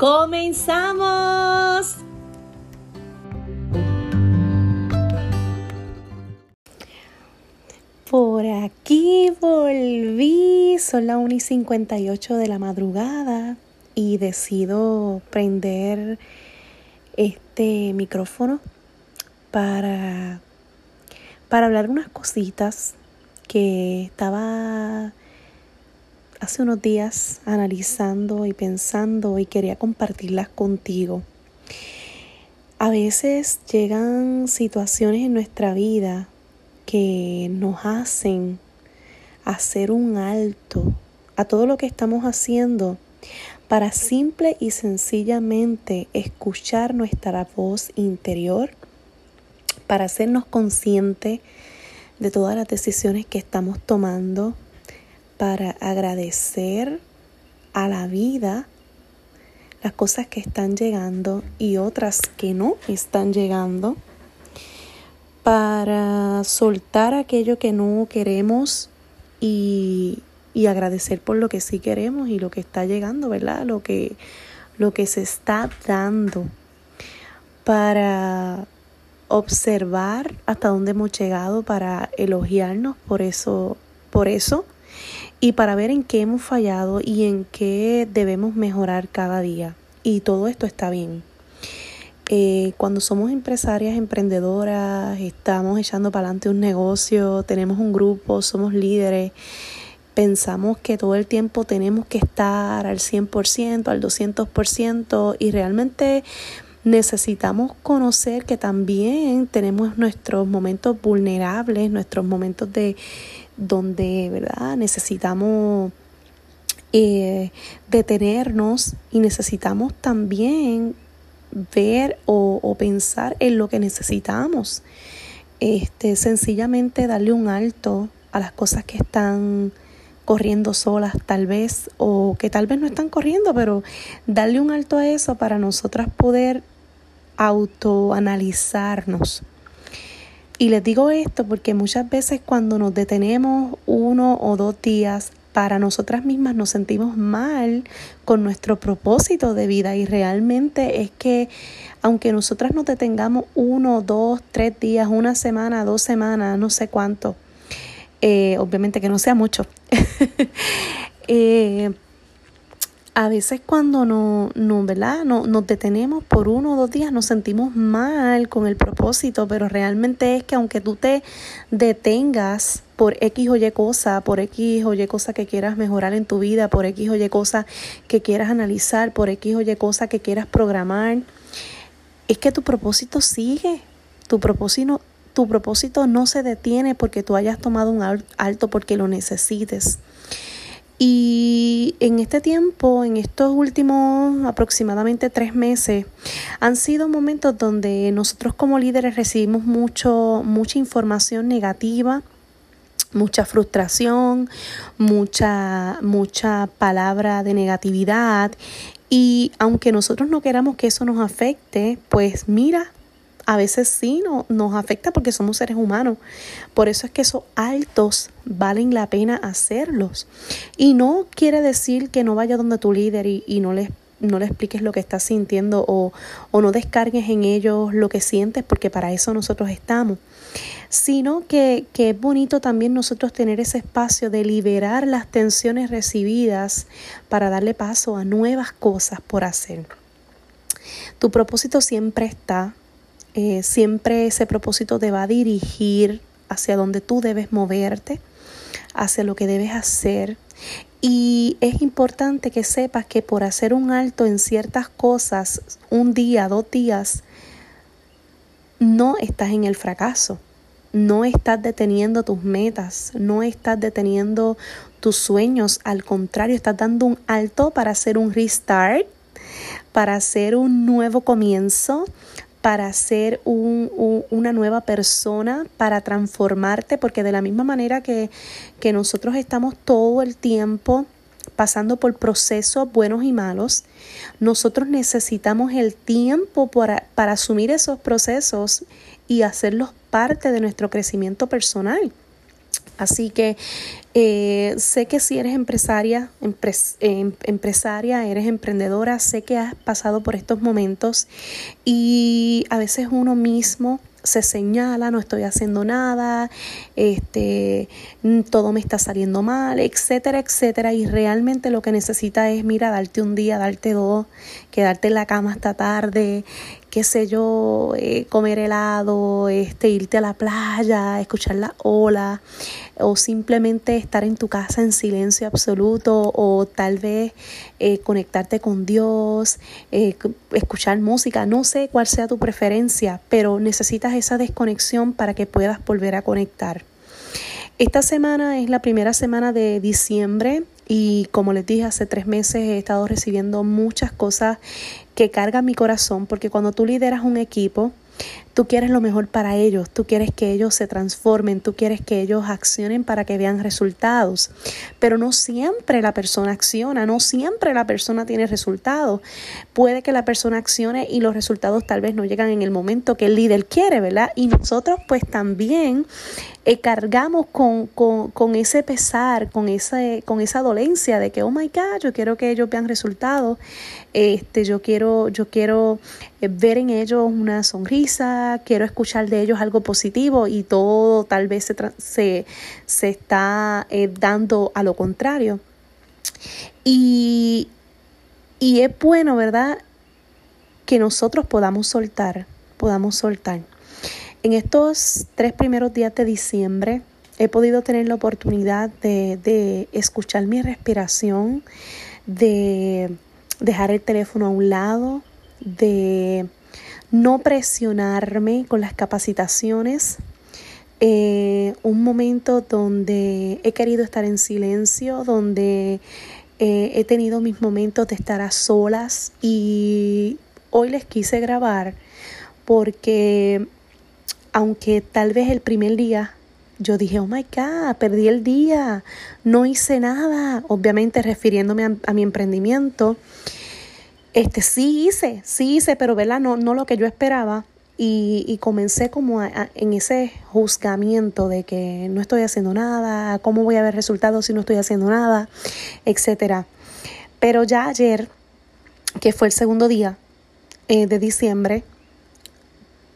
¡Comenzamos! Por aquí volví, son las 1 y 58 de la madrugada y decido prender este micrófono para, para hablar unas cositas que estaba hace unos días analizando y pensando y quería compartirlas contigo. A veces llegan situaciones en nuestra vida que nos hacen hacer un alto a todo lo que estamos haciendo para simple y sencillamente escuchar nuestra voz interior, para hacernos conscientes de todas las decisiones que estamos tomando, para agradecer a la vida las cosas que están llegando y otras que no están llegando, para soltar aquello que no queremos y, y, agradecer por lo que sí queremos y lo que está llegando, ¿verdad? Lo que, lo que se está dando, para observar hasta dónde hemos llegado, para elogiarnos por eso, por eso y para ver en qué hemos fallado y en qué debemos mejorar cada día. Y todo esto está bien. Eh, cuando somos empresarias, emprendedoras, estamos echando para adelante un negocio, tenemos un grupo, somos líderes, pensamos que todo el tiempo tenemos que estar al 100%, al 200% y realmente necesitamos conocer que también tenemos nuestros momentos vulnerables, nuestros momentos de donde, ¿verdad? Necesitamos eh, detenernos y necesitamos también ver o, pensar en lo que necesitamos. Este, sencillamente darle un alto a las cosas que están corriendo solas tal vez o que tal vez no están corriendo, pero darle un alto a eso para nosotras poder autoanalizarnos y les digo esto porque muchas veces cuando nos detenemos uno o dos días para nosotras mismas nos sentimos mal con nuestro propósito de vida. Y realmente es que aunque nosotras nos detengamos uno, dos, tres días, una semana, dos semanas, no sé cuánto, eh, obviamente que no sea mucho, eh, a veces cuando no, no, ¿verdad? No, nos detenemos por uno o dos días nos sentimos mal con el propósito, pero realmente es que aunque tú te detengas por X o Y cosa, por X o Y cosa que quieras mejorar en tu vida, por X o Y cosa que quieras analizar, por X o Y cosa que quieras programar, es que tu propósito sigue, tu propósito, tu propósito no se detiene porque tú hayas tomado un alto porque lo necesites. Y en este tiempo, en estos últimos aproximadamente tres meses, han sido momentos donde nosotros como líderes recibimos mucho, mucha información negativa, mucha frustración, mucha, mucha palabra de negatividad. Y aunque nosotros no queramos que eso nos afecte, pues mira, a veces sí no, nos afecta porque somos seres humanos. Por eso es que esos altos valen la pena hacerlos. Y no quiere decir que no vaya donde tu líder y, no no le expliques lo que estás sintiendo o, o, no descargues en ellos lo que sientes porque para eso nosotros estamos, sino que, que, es bonito también nosotros tener ese espacio de liberar las tensiones recibidas para darle paso a nuevas cosas por hacer. Tu propósito siempre está, eh, siempre ese propósito te va a dirigir hacia donde tú debes moverte, hacia lo que debes hacer. Y es importante que sepas que por hacer un alto en ciertas cosas, un día, dos días, no estás en el fracaso, no estás deteniendo tus metas, no estás deteniendo tus sueños, al contrario, estás dando un alto para hacer un restart para hacer un nuevo comienzo, para ser una nueva persona, para transformarte, porque de la misma manera que, que nosotros estamos todo el tiempo pasando por procesos buenos y malos, nosotros necesitamos el tiempo para, para asumir esos procesos y hacerlos parte de nuestro crecimiento personal. Así que eh, sé que si eres empresaria, em, empresaria, eres emprendedora, sé que has pasado por estos momentos y a veces uno mismo se señala, no estoy haciendo nada, este, todo me está saliendo mal, etcétera, etcétera. Y realmente lo que necesita es, mira, darte un día, darte dos, quedarte en la cama hasta tarde, qué sé yo, eh, comer helado, este, irte a la playa, escuchar la ola, o simplemente estar en tu casa en silencio absoluto, o tal vez eh, conectarte con Dios, eh, escuchar música, no sé cuál sea tu preferencia, pero necesitas esa desconexión para que puedas volver a conectar. Esta semana es la primera semana de diciembre y como les dije, hace tres meses he estado recibiendo muchas cosas que cargan mi corazón porque cuando tú lideras un equipo, Tú quieres lo mejor para ellos, tú quieres que ellos se transformen, tú quieres que ellos accionen para que vean resultados. Pero no siempre la persona acciona, no siempre la persona tiene resultados. Puede que la persona accione y los resultados tal vez no llegan en el momento que el líder quiere, ¿verdad? Y nosotros pues también eh, cargamos con, con, con, ese pesar, con, ese, con esa dolencia de que, oh my God, yo quiero que ellos vean resultados, este, yo quiero, yo quiero eh, ver en ellos una sonrisa, quiero escuchar de ellos algo positivo y todo tal vez se, se, está eh, dando a lo contrario. Y, y es bueno, ¿verdad? Que nosotros podamos soltar, podamos soltar. En estos tres primeros días de diciembre he podido tener la oportunidad de, de escuchar mi respiración, de dejar el teléfono a un lado, de no presionarme con las capacitaciones. Eh, un momento donde he querido estar en silencio, donde eh, he tenido mis momentos de estar a solas y hoy les quise grabar porque aunque tal vez el primer día yo dije, oh my God, perdí el día, no hice nada, obviamente refiriéndome a mi emprendimiento. Este, sí hice, sí hice, pero ¿verdad? No, no lo que yo esperaba. Y, y comencé como en ese juzgamiento de que no estoy haciendo nada, cómo voy a ver resultados si no estoy haciendo nada, etcétera. Pero ya ayer, que fue el segundo día eh, de diciembre,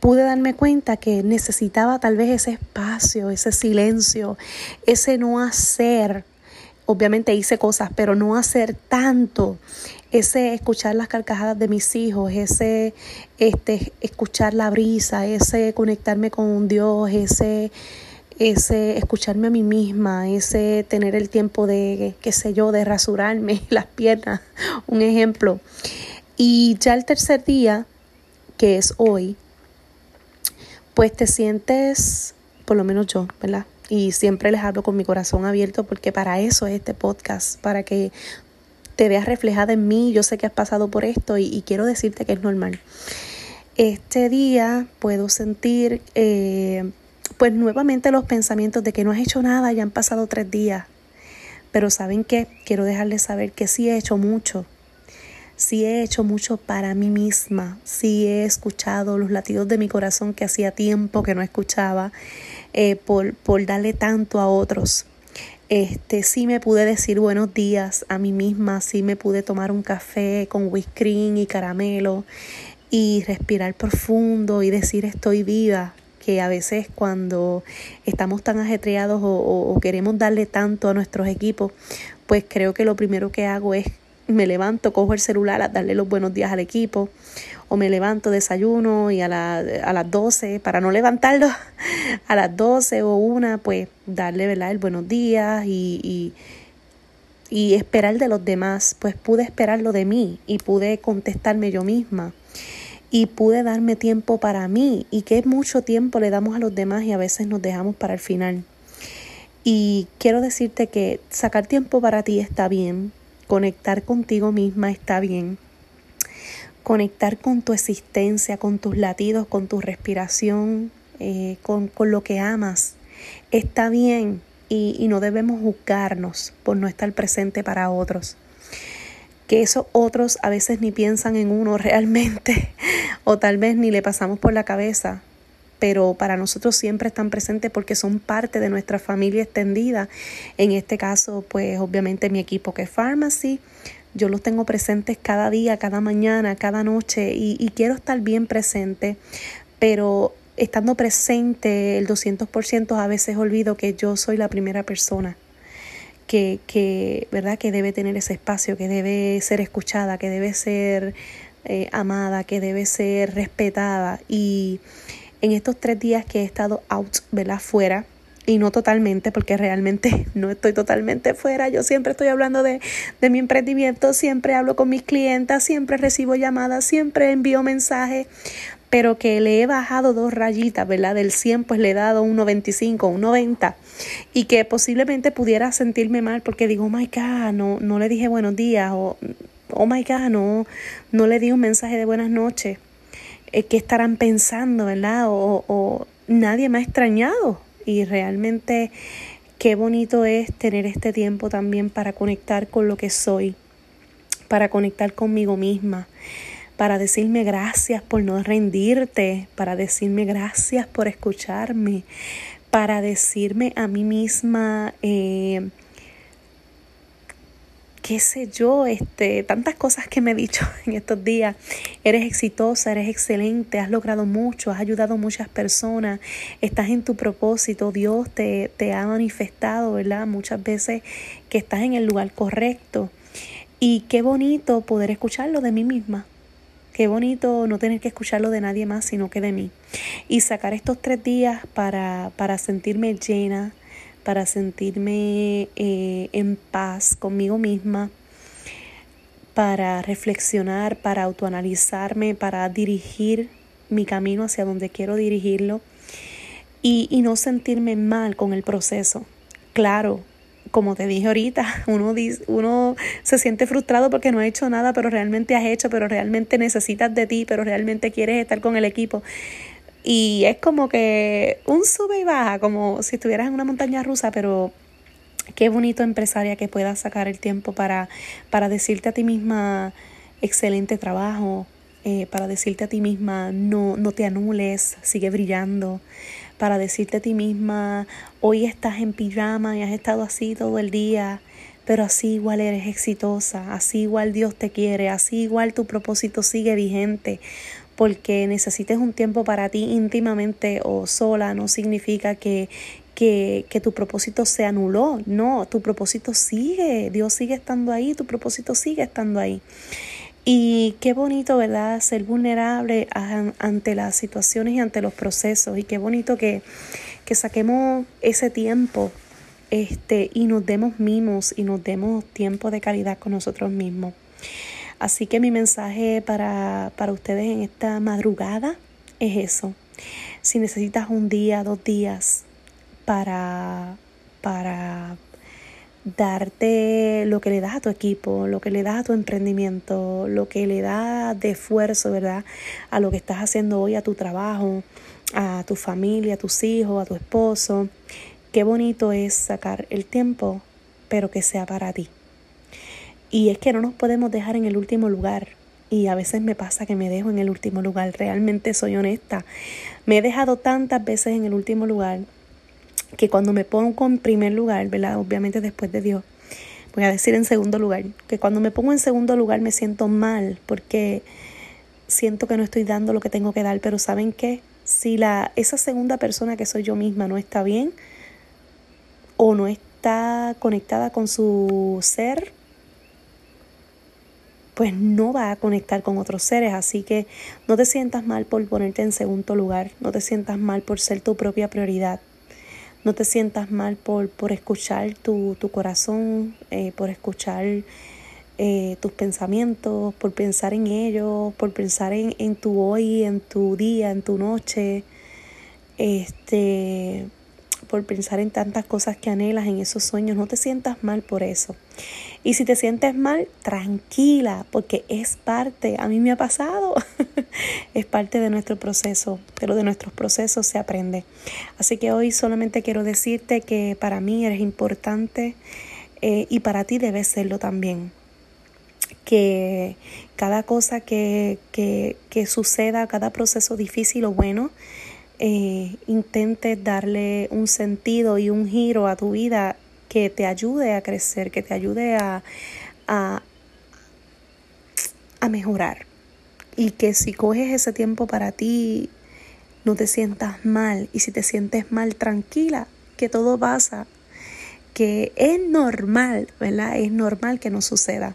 pude darme cuenta que necesitaba tal vez ese espacio, ese silencio, ese no hacer. Obviamente hice cosas, pero no hacer tanto ese escuchar las carcajadas de mis hijos, ese este, escuchar la brisa, ese conectarme con Dios, ese, ese escucharme a mí misma, ese tener el tiempo de, qué sé yo, de rasurarme las piernas, un ejemplo. Y ya el tercer día, que es hoy, pues te sientes, por lo menos yo, ¿verdad? Y siempre les hablo con mi corazón abierto porque para eso es este podcast, para que te veas reflejada en mí, yo sé que has pasado por esto y, quiero decirte que es normal. Este día puedo sentir eh, pues nuevamente los pensamientos de que no has hecho nada, ya han pasado tres días. Pero ¿saben qué? Quiero dejarles saber que sí he hecho mucho. Sí he hecho mucho para mí misma. Sí he escuchado los latidos de mi corazón que hacía tiempo que no escuchaba eh, por, por darle tanto a otros. Este, sí me pude decir buenos días a mí misma, sí me pude tomar un café con whisky y caramelo y respirar profundo y decir estoy viva, que a veces cuando estamos tan ajetreados o, o, queremos darle tanto a nuestros equipos, pues creo que lo primero que hago es me levanto, cojo el celular a darle los buenos días al equipo, o me levanto, desayuno y a, la, a las 12, para no levantarlo a las 12 o una, pues darle ¿verdad? el buenos días y, y, y esperar de los demás, pues pude esperarlo de mí y pude contestarme yo misma y pude darme tiempo para mí y que mucho tiempo le damos a los demás y a veces nos dejamos para el final. Y quiero decirte que sacar tiempo para ti está bien, conectar contigo misma está bien, conectar con tu existencia, con tus latidos, con tu respiración, eh, con, con, lo que amas. Está bien. Y, y no debemos juzgarnos por no estar presente para otros. Que esos otros a veces ni piensan en uno realmente o tal vez ni le pasamos por la cabeza, pero para nosotros siempre están presentes porque son parte de nuestra familia extendida. En este caso, pues obviamente mi equipo que es Pharmacy, yo los tengo presentes cada día, cada mañana, cada noche y, quiero estar bien presente, pero estando presente el 200% a veces olvido que yo soy la primera persona. Que, que, ¿verdad? que debe tener ese espacio, que debe ser escuchada, que debe ser eh, amada, que debe ser respetada. Y en estos tres días que he estado out, ¿verdad? Fuera, y no totalmente, porque realmente no estoy totalmente fuera. Yo siempre estoy hablando de, de mi emprendimiento, siempre hablo con mis clientas, siempre recibo llamadas, siempre envío mensajes, pero que le he bajado dos rayitas, ¿verdad? Del 100 pues le he dado un 95, un 90 y que posiblemente pudiera sentirme mal porque digo, oh my God, no, no le dije buenos días o oh my God, no, no le di un mensaje de buenas noches. Eh, ¿Qué estarán pensando, verdad? O, o nadie me ha extrañado y realmente qué bonito es tener este tiempo también para conectar con lo que soy, para conectar conmigo misma, para decirme gracias por no rendirte, para decirme gracias por escucharme, para decirme a mí misma eh, qué sé yo, este, tantas cosas que me he dicho en estos días. Eres exitosa, eres excelente, has logrado mucho, has ayudado a muchas personas, estás en tu propósito, Dios te, te ha manifestado, ¿verdad? Muchas veces que estás en el lugar correcto. Y qué bonito poder escucharlo de mí misma. Qué bonito no tener que escucharlo de nadie más, sino que de mí. Y sacar estos tres días para, para sentirme llena, para sentirme eh, en paz conmigo misma, para reflexionar, para autoanalizarme, para dirigir mi camino hacia donde quiero dirigirlo y, y no sentirme mal con el proceso. Claro, como te dije ahorita, uno, uno se siente frustrado porque no ha hecho nada, pero realmente has hecho, pero realmente necesitas de ti, pero realmente quieres estar con el equipo. Y es como que un sube y baja, como si estuvieras en una montaña rusa, pero qué bonito empresaria que puedas sacar el tiempo para, para decirte a ti misma excelente trabajo, eh, para decirte a ti misma no, no te anules, sigue brillando, para decirte a ti misma hoy estás en pijama y has estado así todo el día, pero así igual eres exitosa, así igual Dios te quiere, así igual tu propósito sigue vigente, porque necesites un tiempo para ti íntimamente o sola no significa que, que, que, tu propósito se anuló. No, tu propósito sigue, Dios sigue estando ahí, tu propósito sigue estando ahí. Y qué bonito, ¿verdad? Ser vulnerable ante las situaciones y ante los procesos. Y qué bonito que, que saquemos ese tiempo este, y nos demos mimos y nos demos tiempo de calidad con nosotros mismos. Así que mi mensaje para, para ustedes en esta madrugada es eso. Si necesitas un día, dos días para, para darte lo que le das a tu equipo, lo que le das a tu emprendimiento, lo que le das de esfuerzo, ¿verdad? A lo que estás haciendo hoy, a tu trabajo, a tu familia, a tus hijos, a tu esposo. Qué bonito es sacar el tiempo, pero que sea para ti. Y es que no nos podemos dejar en el último lugar. Y a veces me pasa que me dejo en el último lugar. Realmente soy honesta. Me he dejado tantas veces en el último lugar que cuando me pongo en primer lugar, ¿verdad? Obviamente después de Dios, voy a decir en segundo lugar, que cuando me pongo en segundo lugar me siento mal porque siento que no estoy dando lo que tengo que dar, pero ¿saben qué? Si la esa segunda persona que soy yo misma no está bien o no está conectada con su ser, pues no va a conectar con otros seres. Así que no te sientas mal por ponerte en segundo lugar, no te sientas mal por ser tu propia prioridad, no te sientas mal por, por escuchar tu, tu corazón, eh, por escuchar eh, tus pensamientos, por pensar en ellos, por pensar en, en tu hoy, en tu día, en tu noche. Este, por pensar en tantas cosas que anhelas, en esos sueños, no te sientas mal por eso. Y si te sientes mal, tranquila, porque es parte, a mí me ha pasado, es parte de nuestro proceso, pero de nuestros procesos se aprende. Así que hoy solamente quiero decirte que para mí eres importante eh, y para ti debe serlo también que cada cosa que, que, que, suceda, cada proceso difícil o bueno, eh, intentes darle un sentido y un giro a tu vida que te ayude a crecer, que te ayude a, a, a mejorar. Y que si coges ese tiempo para ti, no te sientas mal. Y si te sientes mal, tranquila, que todo pasa. Que es normal, ¿verdad? Es normal que no suceda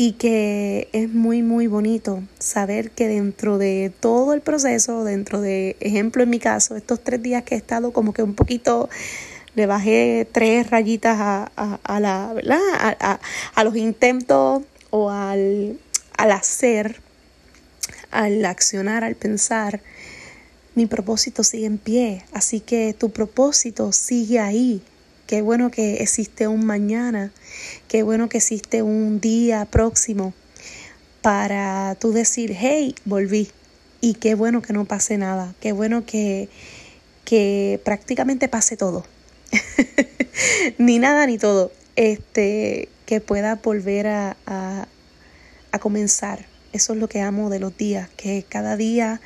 y que es muy muy bonito saber que dentro de todo el proceso, dentro de, ejemplo en mi caso, estos tres días que he estado como que un poquito, le bajé tres rayitas a, a, la, ¿verdad? A, a, los intentos o al, al hacer, al accionar, al pensar, mi propósito sigue en pie, así que tu propósito sigue ahí, Qué bueno que existe un mañana, qué bueno que existe un día próximo para tú decir, hey, volví. Y qué bueno que no pase nada, qué bueno que, que prácticamente pase todo. ni nada ni todo. Este, que pueda volver a, a, comenzar. Eso es lo que amo de los días, que cada día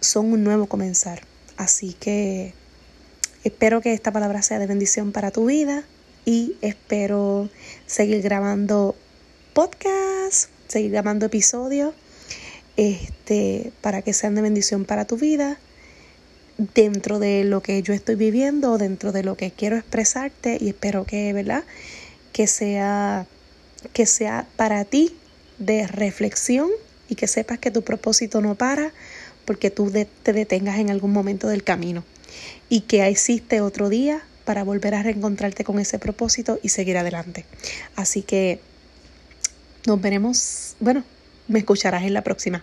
son un nuevo comenzar. Así que Espero que esta palabra sea de bendición para tu vida y espero seguir grabando podcast, seguir grabando episodios este, para que sean de bendición para tu vida dentro de lo que yo estoy viviendo, dentro de lo que quiero expresarte y espero que, ¿verdad? Que sea que sea para ti de reflexión y que sepas que tu propósito no para porque tú te detengas en algún momento del camino y que existe otro día para volver a reencontrarte con ese propósito y seguir adelante. Así que nos veremos, bueno, me escucharás en la próxima.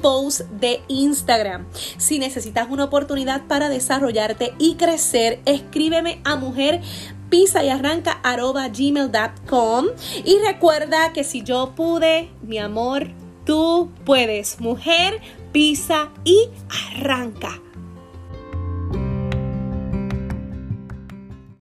post de Instagram. Si necesitas una oportunidad para desarrollarte y crecer, escríbeme a mujer pisa y arranca gmail.com y recuerda que si yo pude, mi amor, tú puedes. Mujer, pisa y arranca.